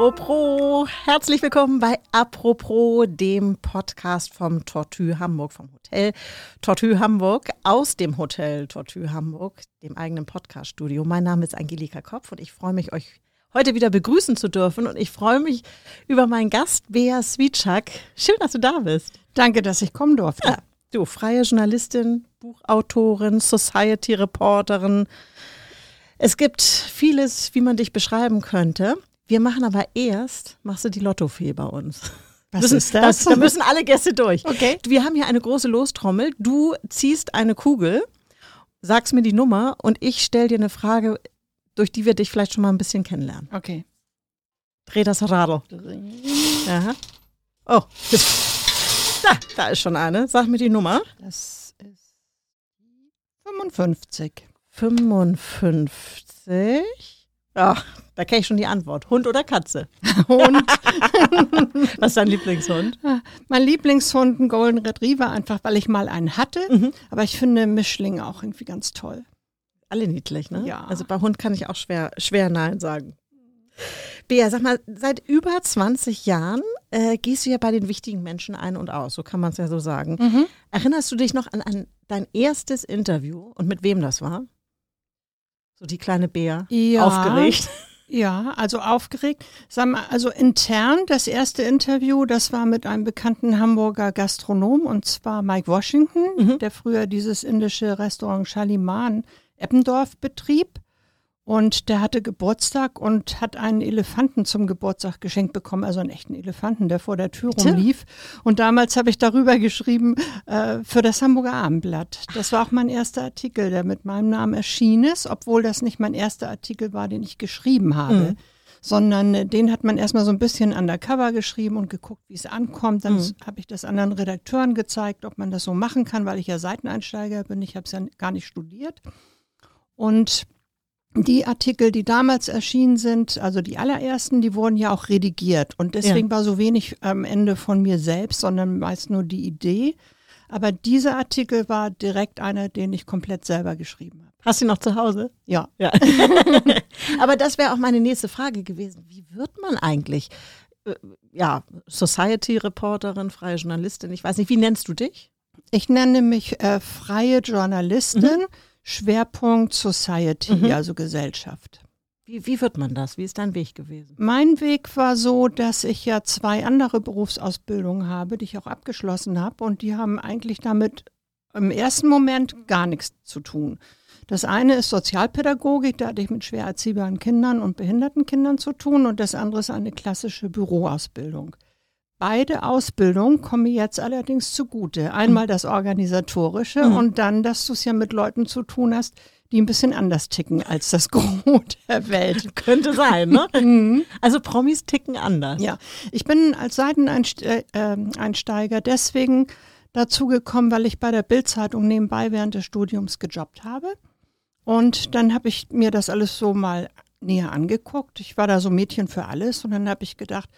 Apropos, herzlich willkommen bei Apropos, dem Podcast vom Tortue Hamburg, vom Hotel Tortue Hamburg, aus dem Hotel Tortue Hamburg, dem eigenen Podcaststudio. Mein Name ist Angelika Kopf und ich freue mich, euch heute wieder begrüßen zu dürfen und ich freue mich über meinen Gast, Bea Swietschak. Schön, dass du da bist. Danke, dass ich kommen durfte. Ja, du, freie Journalistin, Buchautorin, Society-Reporterin. Es gibt vieles, wie man dich beschreiben könnte. Wir machen aber erst, machst du die Lottofee bei uns. Was müssen, ist das? Da müssen alle Gäste durch. Okay. Wir haben hier eine große Lostrommel. Du ziehst eine Kugel, sagst mir die Nummer und ich stelle dir eine Frage, durch die wir dich vielleicht schon mal ein bisschen kennenlernen. Okay. Dreh das Radl. Aha. Oh, da, da ist schon eine. Sag mir die Nummer. Das ist 55. 55. Ach, da kenne ich schon die Antwort. Hund oder Katze? Hund. Was ist dein Lieblingshund? Mein Lieblingshund, ein Golden Retriever, einfach weil ich mal einen hatte. Mhm. Aber ich finde Mischlinge auch irgendwie ganz toll. Alle niedlich, ne? Ja. Also bei Hund kann ich auch schwer, schwer Nein sagen. Bea, sag mal, seit über 20 Jahren äh, gehst du ja bei den wichtigen Menschen ein und aus, so kann man es ja so sagen. Mhm. Erinnerst du dich noch an, an dein erstes Interview und mit wem das war? So die kleine Bea. Ja. Aufgeregt. Ja, also aufgeregt. Sagen wir, also intern, das erste Interview, das war mit einem bekannten Hamburger Gastronom und zwar Mike Washington, mhm. der früher dieses indische Restaurant Shalimar Eppendorf betrieb. Und der hatte Geburtstag und hat einen Elefanten zum Geburtstag geschenkt bekommen, also einen echten Elefanten, der vor der Tür Bitte? rumlief. Und damals habe ich darüber geschrieben äh, für das Hamburger Abendblatt. Das war auch mein erster Artikel, der mit meinem Namen erschienen ist, obwohl das nicht mein erster Artikel war, den ich geschrieben habe. Mhm. Sondern äh, den hat man erstmal so ein bisschen undercover geschrieben und geguckt, wie es ankommt. Dann mhm. habe ich das anderen Redakteuren gezeigt, ob man das so machen kann, weil ich ja Seiteneinsteiger bin. Ich habe es ja gar nicht studiert. Und die Artikel, die damals erschienen sind, also die allerersten, die wurden ja auch redigiert. Und deswegen ja. war so wenig am Ende von mir selbst, sondern meist nur die Idee. Aber dieser Artikel war direkt einer, den ich komplett selber geschrieben habe. Hast du ihn noch zu Hause? Ja. ja. Aber das wäre auch meine nächste Frage gewesen. Wie wird man eigentlich, äh, ja, Society-Reporterin, freie Journalistin? Ich weiß nicht, wie nennst du dich? Ich nenne mich äh, freie Journalistin. Mhm Schwerpunkt Society, mhm. also Gesellschaft. Wie, wie wird man das? Wie ist dein Weg gewesen? Mein Weg war so, dass ich ja zwei andere Berufsausbildungen habe, die ich auch abgeschlossen habe. Und die haben eigentlich damit im ersten Moment gar nichts zu tun. Das eine ist Sozialpädagogik, da hatte ich mit schwer erziehbaren Kindern und behinderten Kindern zu tun. Und das andere ist eine klassische Büroausbildung. Beide Ausbildungen kommen mir jetzt allerdings zugute. Einmal das Organisatorische mhm. und dann, dass du es ja mit Leuten zu tun hast, die ein bisschen anders ticken als das Gros der Welt. Könnte sein, ne? Mhm. Also Promis ticken anders. Ja, ich bin als Seiteneinsteiger äh, deswegen dazu gekommen, weil ich bei der Bildzeitung nebenbei während des Studiums gejobbt habe. Und dann habe ich mir das alles so mal näher angeguckt. Ich war da so Mädchen für alles und dann habe ich gedacht,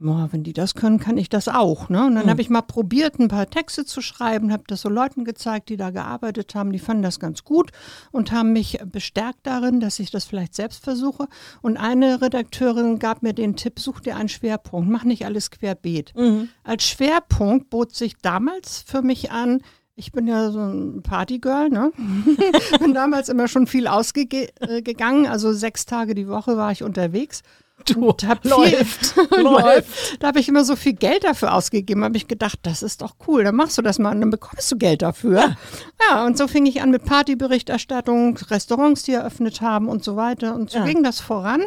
boah, wenn die das können, kann ich das auch. Ne? Und dann mhm. habe ich mal probiert, ein paar Texte zu schreiben, habe das so Leuten gezeigt, die da gearbeitet haben. Die fanden das ganz gut und haben mich bestärkt darin, dass ich das vielleicht selbst versuche. Und eine Redakteurin gab mir den Tipp, such dir einen Schwerpunkt, mach nicht alles querbeet. Mhm. Als Schwerpunkt bot sich damals für mich an, ich bin ja so ein Partygirl, ne? bin damals immer schon viel ausgegangen, also sechs Tage die Woche war ich unterwegs Du, hab läuft, läuft. Da habe ich immer so viel Geld dafür ausgegeben, habe ich gedacht, das ist doch cool, dann machst du das mal und dann bekommst du Geld dafür. Ja, ja und so fing ich an mit Partyberichterstattung, Restaurants, die eröffnet haben und so weiter. Und so ja. ging das voran.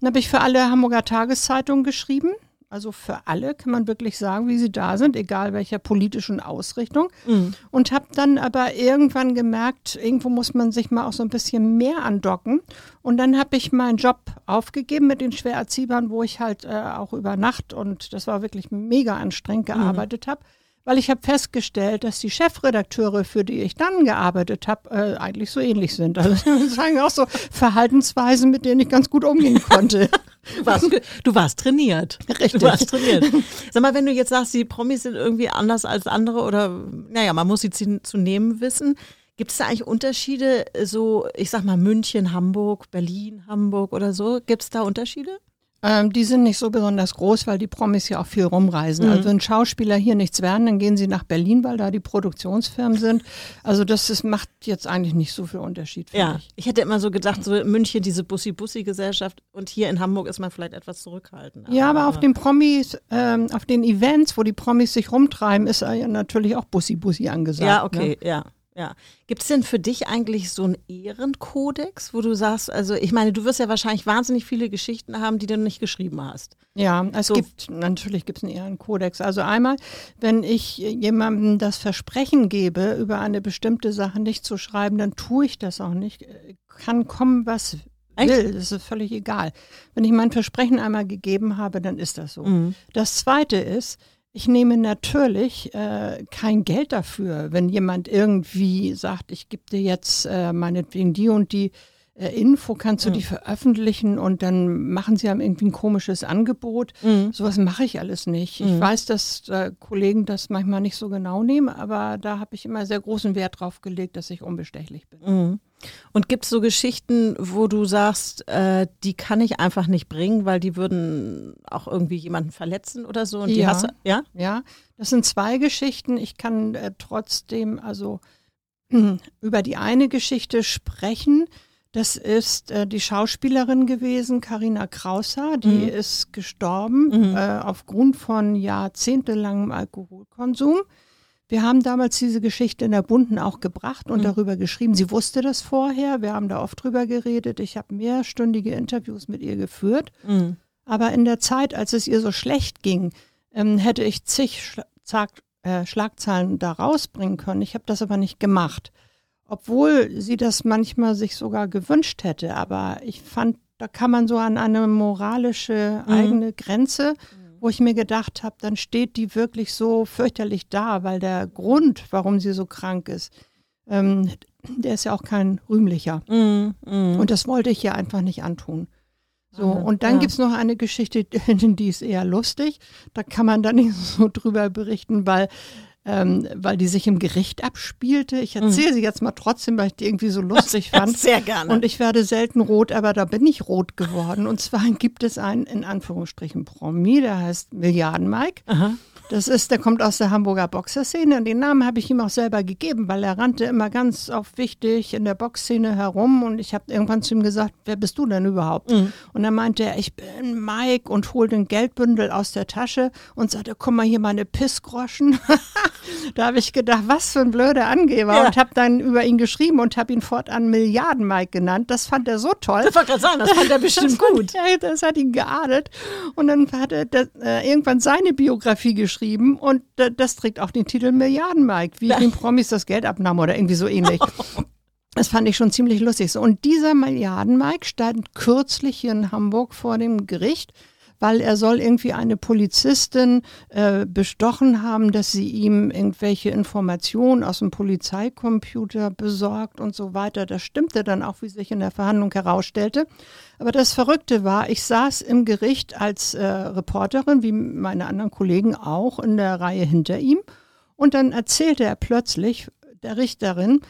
Dann habe ich für alle Hamburger Tageszeitungen geschrieben also für alle kann man wirklich sagen, wie sie da sind, egal welcher politischen Ausrichtung. Mhm. Und habe dann aber irgendwann gemerkt, irgendwo muss man sich mal auch so ein bisschen mehr andocken. Und dann habe ich meinen Job aufgegeben mit den schwer Erziehbaren, wo ich halt äh, auch über Nacht und das war wirklich mega anstrengend mhm. gearbeitet mhm. habe weil ich habe festgestellt, dass die Chefredakteure, für die ich dann gearbeitet habe, äh, eigentlich so ähnlich sind. Also sagen auch so Verhaltensweisen, mit denen ich ganz gut umgehen konnte. Du warst, du warst trainiert. Richtig. Du warst trainiert. Sag mal, wenn du jetzt sagst, die Promis sind irgendwie anders als andere oder, naja, man muss sie zu nehmen wissen. Gibt es da eigentlich Unterschiede, so, ich sag mal, München, Hamburg, Berlin, Hamburg oder so? Gibt es da Unterschiede? Ähm, die sind nicht so besonders groß, weil die Promis ja auch viel rumreisen. Mhm. Also wenn Schauspieler hier nichts werden, dann gehen sie nach Berlin, weil da die Produktionsfirmen sind. Also das ist, macht jetzt eigentlich nicht so viel Unterschied. Ja, Ich. ich hätte immer so gedacht, so in München diese Bussi-Bussi-Gesellschaft und hier in Hamburg ist man vielleicht etwas zurückhaltender. Ja, aber auf den Promis, ähm, auf den Events, wo die Promis sich rumtreiben, ist ja natürlich auch Bussi-Bussi angesagt. Ja, Ne? okay, ja. Ja. Gibt es denn für dich eigentlich so einen Ehrenkodex, wo du sagst, also ich meine, du wirst ja wahrscheinlich wahnsinnig viele Geschichten haben, die du nicht geschrieben hast. Ja, es So- gibt, natürlich gibt es einen Ehrenkodex. Also einmal, wenn ich jemandem das Versprechen gebe, über eine bestimmte Sache nicht zu schreiben, dann tue ich das auch nicht. Kann kommen, was will, das ist völlig egal. Wenn ich mein Versprechen einmal gegeben habe, dann ist das so. Mhm. Das zweite ist, ich nehme natürlich äh, kein Geld dafür, wenn jemand irgendwie sagt, ich gebe dir jetzt äh, meinetwegen die und die äh, Info, kannst du die veröffentlichen und dann machen sie einem irgendwie ein komisches Angebot. Mhm. Sowas mache ich alles nicht. Ich weiß, dass äh, Kollegen das manchmal nicht so genau nehmen, aber da habe ich immer sehr großen Wert drauf gelegt, dass ich unbestechlich bin. Und gibt es so Geschichten, wo du sagst, äh, die kann ich einfach nicht bringen, weil die würden auch irgendwie jemanden verletzen oder so? Und die Ja. hast du, ja? Ja, das sind zwei Geschichten. Ich kann äh, trotzdem also über die eine Geschichte sprechen. Das ist äh, die Schauspielerin gewesen, Karina Krauser. Die Mhm. ist gestorben Mhm. äh, aufgrund von jahrzehntelangem Alkoholkonsum. Wir haben damals diese Geschichte in der Bunden auch gebracht und Mhm. darüber geschrieben. Sie wusste das vorher. Wir haben da oft drüber geredet. Ich habe mehrstündige Interviews mit ihr geführt. Mhm. Aber in der Zeit, als es ihr so schlecht ging, ähm, hätte ich zig Schla Zag äh, Schlagzeilen da rausbringen können. Ich habe das aber nicht gemacht. Obwohl sie das manchmal sich sogar gewünscht hätte. Aber ich fand, da kann man so an eine moralische Mhm. eigene Grenze, wo ich mir gedacht habe, dann steht die wirklich so fürchterlich da, weil der Grund, warum sie so krank ist, ähm, der ist ja auch kein rühmlicher. Mhm. Mhm. Und das wollte ich ihr einfach nicht antun. So, Ah, und dann ja. gibt's noch eine Geschichte, die ist eher lustig. Da kann man dann nicht so drüber berichten, weil, ähm, weil die sich im Gericht abspielte. Ich erzähle sie jetzt mal trotzdem, weil ich die irgendwie so lustig fand. sehr gerne. Und ich werde selten rot, aber da bin ich rot geworden. Und zwar gibt es einen, in Anführungsstrichen, Promi, der heißt Milliarden Mike. Aha. Das ist, der kommt aus der Hamburger Boxerszene und den Namen habe ich ihm auch selber gegeben, weil er rannte immer ganz auf wichtig in der Boxszene herum und ich habe irgendwann zu ihm gesagt, wer bist du denn überhaupt? Mhm. Und dann meinte er, ich bin Mike und holte den Geldbündel aus der Tasche und sagte, komm mal hier meine Pissgroschen. da habe ich gedacht, was für ein blöder Angeber Ja. und habe dann über ihn geschrieben und habe ihn fortan Milliarden Mike genannt. Das fand er so toll. Ich wollte gerade sagen, das fand er bestimmt Das fand gut. Er, das hat ihn geadelt. Und dann hat er das, äh, irgendwann seine Biografie geschrieben und äh, das trägt auch den Titel Milliarden Mike, wie den Promis das Geld abnahmen oder irgendwie so ähnlich. Das fand ich schon ziemlich lustig. So, und dieser Milliarden Mike stand kürzlich hier in Hamburg vor dem Gericht, weil er soll irgendwie eine Polizistin äh, bestochen haben, dass sie ihm irgendwelche Informationen aus dem Polizeicomputer besorgt und so weiter. Das stimmte dann auch, wie sich in der Verhandlung herausstellte. Aber das Verrückte war, ich saß im Gericht als äh, Reporterin, wie meine anderen Kollegen auch, in der Reihe hinter ihm. Und dann erzählte er plötzlich der Richterin,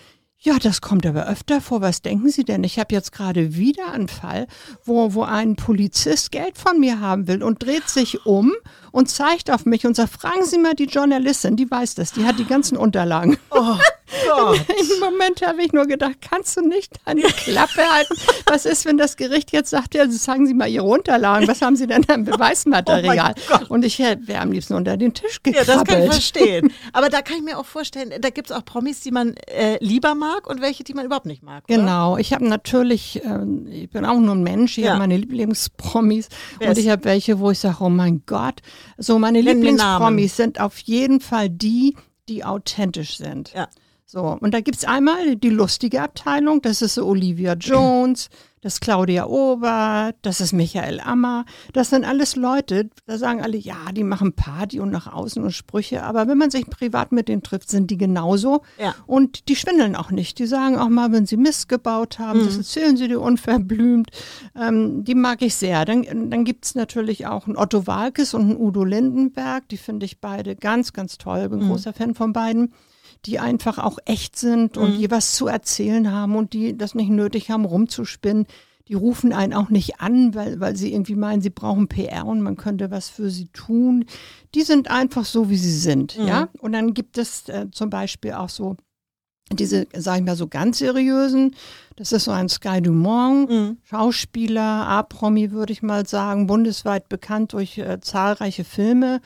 ja, das kommt aber öfter vor. Was denken Sie denn? Ich habe jetzt gerade wieder einen Fall, wo, wo ein Polizist Geld von mir haben will und dreht sich um und zeigt auf mich und sagt, fragen Sie mal die Journalistin, die weiß das, die hat die ganzen Unterlagen. Oh Gott. Im Moment habe ich nur gedacht, kannst du nicht deine Klappe halten? Was ist, wenn das Gericht jetzt sagt, ja, sagen Sie mal Ihre Unterlagen, was haben Sie denn an Beweismaterial? Oh und ich wäre am liebsten unter den Tisch Ja, gekrabbelt. das kann ich verstehen. Aber da kann ich mir auch vorstellen, da gibt es auch Promis, die man äh, lieber mag und welche, die man überhaupt nicht mag. Oder? Genau, ich habe natürlich, ähm, ich bin auch nur ein Mensch, ich Ja. habe meine Lieblingspromis und ich habe welche, wo ich sage, oh mein Gott. So, meine Lieblingspromis sind auf jeden Fall die, die authentisch sind. Ja. So, und da gibt's einmal die lustige Abteilung, das ist so Olivia Jones, das ist Claudia Ober, das ist Michael Ammer. Das sind alles Leute, da sagen alle, ja, die machen Party und nach außen und Sprüche, aber wenn man sich privat mit denen trifft, sind die genauso. Ja. Und die schwindeln auch nicht. Die sagen auch mal, wenn sie Mist gebaut haben, das erzählen sie dir unverblümt. Ähm, die mag ich sehr. Dann, dann gibt's natürlich auch einen Otto Walkes und einen Udo Lindenberg. Die finde ich beide ganz, ganz toll. Bin großer Fan von beiden die einfach auch echt sind und die was zu erzählen haben und die das nicht nötig haben, rumzuspinnen. Die rufen einen auch nicht an, weil, weil sie irgendwie meinen, sie brauchen PR und man könnte was für sie tun. Die sind einfach so, wie sie sind, ja. Und dann gibt es äh, zum Beispiel auch so diese, sag ich mal, so ganz seriösen. Das ist so ein Sky Dumont, Schauspieler, A-Promi, würde ich mal sagen, bundesweit bekannt durch äh, zahlreiche Filme.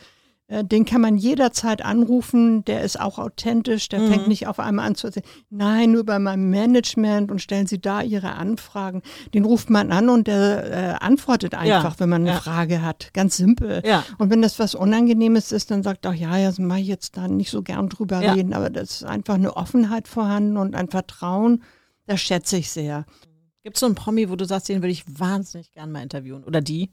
Äh, Den kann man jederzeit anrufen, der ist auch authentisch, der fängt nicht auf einmal an zu erzählen, nein, nur bei meinem Management und stellen Sie da Ihre Anfragen. Den ruft man an und der äh, antwortet einfach, wenn man eine ja. Frage hat. Ganz simpel. Ja. Und wenn das was Unangenehmes ist, dann sagt auch, ja, ja, das mache ich jetzt da nicht so gern drüber Ja. reden, aber das ist einfach eine Offenheit vorhanden und ein Vertrauen, das schätze ich sehr. Gibt es so einen Promi, wo du sagst, den würde ich wahnsinnig gern mal interviewen? Oder die?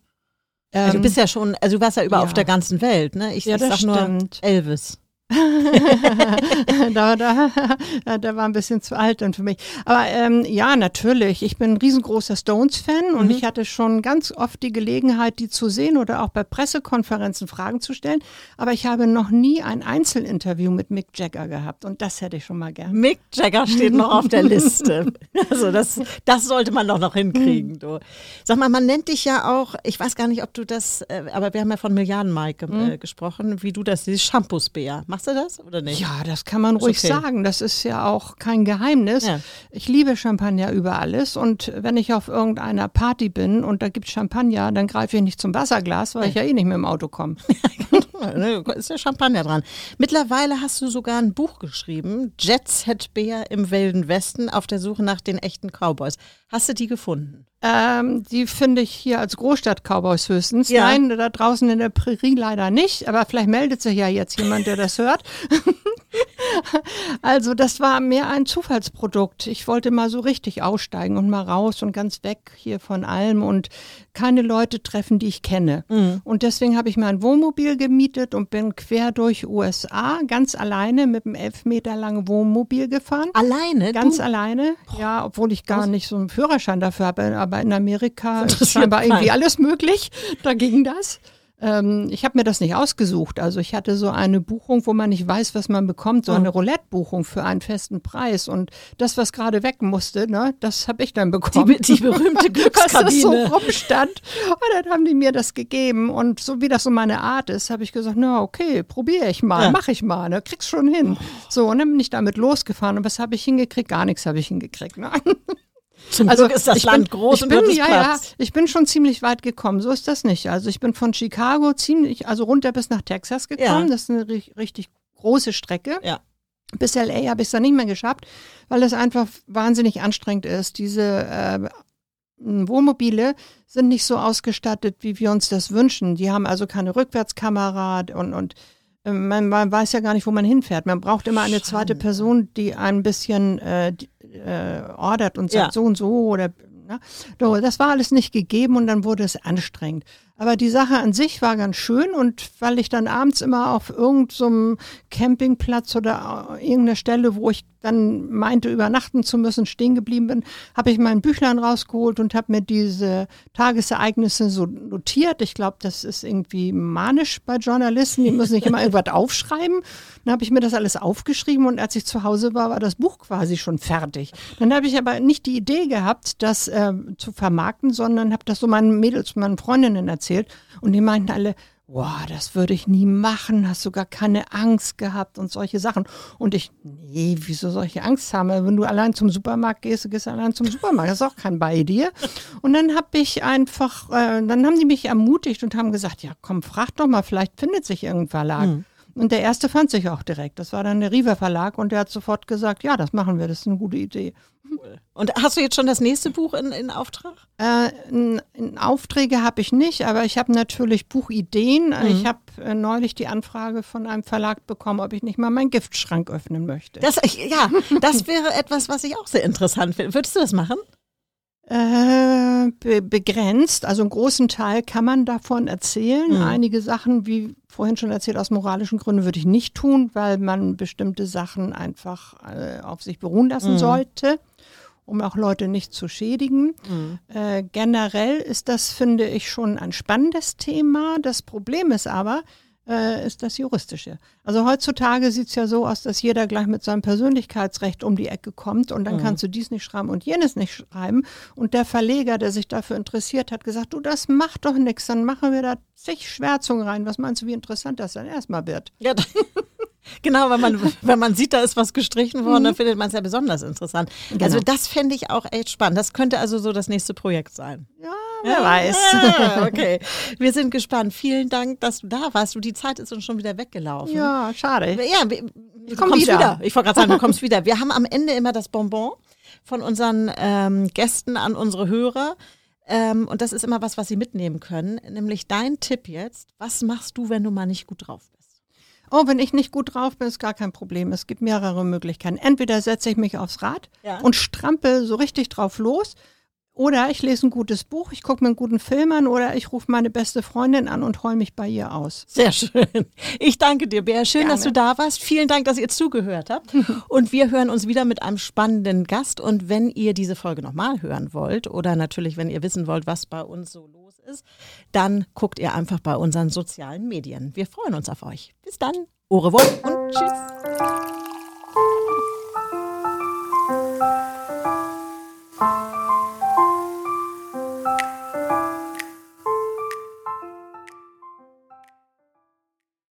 Also du Ähm, bist ja schon, also du warst ja über ja. auf der ganzen Welt, ne? Ich, Ja, ich das sag nur stimmt. Elvis. da, da, der war ein bisschen zu alt dann für mich. Aber ähm, ja, natürlich. Ich bin ein riesengroßer Stones-Fan und ich hatte schon ganz oft die Gelegenheit, die zu sehen oder auch bei Pressekonferenzen Fragen zu stellen. Aber ich habe noch nie ein Einzelinterview mit Mick Jagger gehabt und das hätte ich schon mal gern. Mick Jagger steht noch auf der Liste. Also das, das sollte man doch noch hinkriegen. Du. Sag mal, man nennt dich ja auch, ich weiß gar nicht, ob du das, äh, aber wir haben ja von Milliarden Mike äh, gesprochen, wie du das siehst, Shampoos-Bär. Machst du das oder nicht? Ja, das kann man ruhig okay. sagen. Das ist ja auch kein Geheimnis. Ja. Ich liebe Champagner über alles und wenn ich auf irgendeiner Party bin und da gibt Champagner, dann greife ich nicht zum Wasserglas, weil ich ja eh nicht mit dem Auto komme. Ne, Ist ja Champagner dran. Mittlerweile hast du sogar ein Buch geschrieben, Jet Set Bär im Wilden Westen auf der Suche nach den echten Cowboys. Hast du die gefunden? Ähm, die finde ich hier als Großstadt-Cowboys höchstens. Ja. Nein, da draußen in der Prärie leider nicht, aber vielleicht meldet sich ja jetzt jemand, der das hört. also das war mehr ein Zufallsprodukt. Ich wollte mal so richtig aussteigen und mal raus und ganz weg hier von allem und keine Leute treffen, die ich kenne. Und deswegen habe ich mir ein Wohnmobil gemietet und bin quer durch USA ganz alleine mit einem elf Meter langen Wohnmobil gefahren. Alleine? Ganz du? alleine, ja, obwohl ich gar nicht so einen Führerschein dafür habe, aber in Amerika ist scheinbar irgendwie alles möglich. Da ging das. Ähm, ich habe mir das nicht ausgesucht. Also ich hatte so eine Buchung, wo man nicht weiß, was man bekommt, so eine Roulette-Buchung für einen festen Preis. Und das, was gerade weg musste, ne, das habe ich dann Die, bekommen. be- die berühmte Was das so Glückskabine. rumstand. Und dann haben die mir das gegeben. Und so wie das so meine Art ist, habe ich gesagt, na okay, probiere ich mal, Ja. mache ich mal, ne, krieg's schon hin. So, und dann bin ich damit losgefahren. Und was habe ich hingekriegt? Gar nichts habe ich hingekriegt. Nein. Zum Also Glück ist das Land bin, groß ich und bin, ja, ja, Platz. ich bin schon ziemlich weit gekommen. So ist das nicht. Also ich bin von Chicago ziemlich, also runter bis nach Texas gekommen. Ja. Das ist eine ri- richtig große Strecke. Ja. Bis LA habe ich es dann nicht mehr geschafft, weil es einfach wahnsinnig anstrengend ist. Diese äh, Wohnmobile sind nicht so ausgestattet, wie wir uns das wünschen. Die haben also keine Rückwärtskamera und, und äh, man, man weiß ja gar nicht, wo man hinfährt. Man braucht immer eine zweite Person, die ein bisschen äh, äh, ordert und sagt Ja. so und so oder ne? so, das war alles nicht gegeben und dann wurde es anstrengend. Aber die Sache an sich war ganz schön und weil ich dann abends immer auf irgendeinem Campingplatz oder irgendeiner Stelle, wo ich dann meinte, übernachten zu müssen, stehen geblieben bin, habe ich mein Büchlein rausgeholt und habe mir diese Tagesereignisse so notiert. Ich glaube, das ist irgendwie manisch bei Journalisten. Die müssen nicht immer irgendwas aufschreiben. Dann habe ich mir das alles aufgeschrieben und als ich zu Hause war, war das Buch quasi schon fertig. Dann habe ich aber nicht die Idee gehabt, das äh, zu vermarkten, sondern habe das so meinen Mädels, meinen Freundinnen erzählt und die meinten alle, Wow, das würde ich nie machen, hast du gar keine Angst gehabt und solche Sachen. Und ich, nee, wieso soll ich Angst haben? Wenn du allein zum Supermarkt gehst, du gehst allein zum Supermarkt, das ist auch kein bei dir. Und dann habe ich einfach, äh, dann haben die mich ermutigt und haben gesagt, ja komm, frag doch mal, vielleicht findet sich irgendein Verlag. Und Und der erste fand sich auch direkt. Das war dann der Riva Verlag und der hat sofort gesagt, ja, das machen wir, das ist eine gute Idee. Cool. Und hast du jetzt schon das nächste Buch in, in Auftrag? Äh, in, in Aufträge habe ich nicht, aber ich habe natürlich Buchideen. Mhm. Ich habe äh, neulich die Anfrage von einem Verlag bekommen, ob ich nicht mal meinen Giftschrank öffnen möchte. Das, ja, das wäre etwas, was ich auch sehr interessant finde. Würdest du das machen? Äh, be begrenzt. Also einen großen Teil kann man davon erzählen. Mhm. Einige Sachen, wie vorhin schon erzählt, aus moralischen Gründen würde ich nicht tun, weil man bestimmte Sachen einfach äh, auf sich beruhen lassen mhm. sollte, um auch Leute nicht zu schädigen. Mhm. Äh, generell ist das, finde ich, schon ein spannendes Thema. Das Problem ist aber, äh, ist das Juristische. Also heutzutage sieht es ja so aus, dass jeder gleich mit seinem Persönlichkeitsrecht um die Ecke kommt und dann mhm. kannst du dies nicht schreiben und jenes nicht schreiben. Und der Verleger, der sich dafür interessiert hat, gesagt, du, das macht doch nichts, dann machen wir da zig Schwärzungen rein. Was meinst du, wie interessant das dann erstmal wird? Ja, Genau, wenn man, wenn man sieht, da ist was gestrichen worden, mhm. dann findet man es ja besonders interessant. Genau. Also das fände ich auch echt spannend. Das könnte also so das nächste Projekt sein. Ja, wer ja, weiß. Ja, okay, wir sind gespannt. Vielen Dank, dass du da warst. Du, die Zeit ist uns schon wieder weggelaufen. Ja, schade. Ja, ich komme wieder. wieder. Ich wollte gerade sagen, du kommst wieder. Wir haben am Ende immer das Bonbon von unseren ähm, Gästen an unsere Hörer. Ähm, und das ist immer was, was sie mitnehmen können. Nämlich dein Tipp jetzt. Was machst du, wenn du mal nicht gut drauf bist? Oh, wenn ich nicht gut drauf bin, ist gar kein Problem. Es gibt mehrere Möglichkeiten. Entweder setze ich mich aufs Rad ja. und strampel so richtig drauf los. Oder ich lese ein gutes Buch, ich gucke mir einen guten Film an oder ich rufe meine beste Freundin an und heule mich bei ihr aus. Sehr schön. Ich danke dir, Bea. Schön, Gerne. dass du da warst. Vielen Dank, dass ihr zugehört habt. Und wir hören uns wieder mit einem spannenden Gast. Und wenn ihr diese Folge nochmal hören wollt oder natürlich, wenn ihr wissen wollt, was bei uns so los ist, dann guckt ihr einfach bei unseren sozialen Medien. Wir freuen uns auf euch. Bis dann. Ore wohl und tschüss.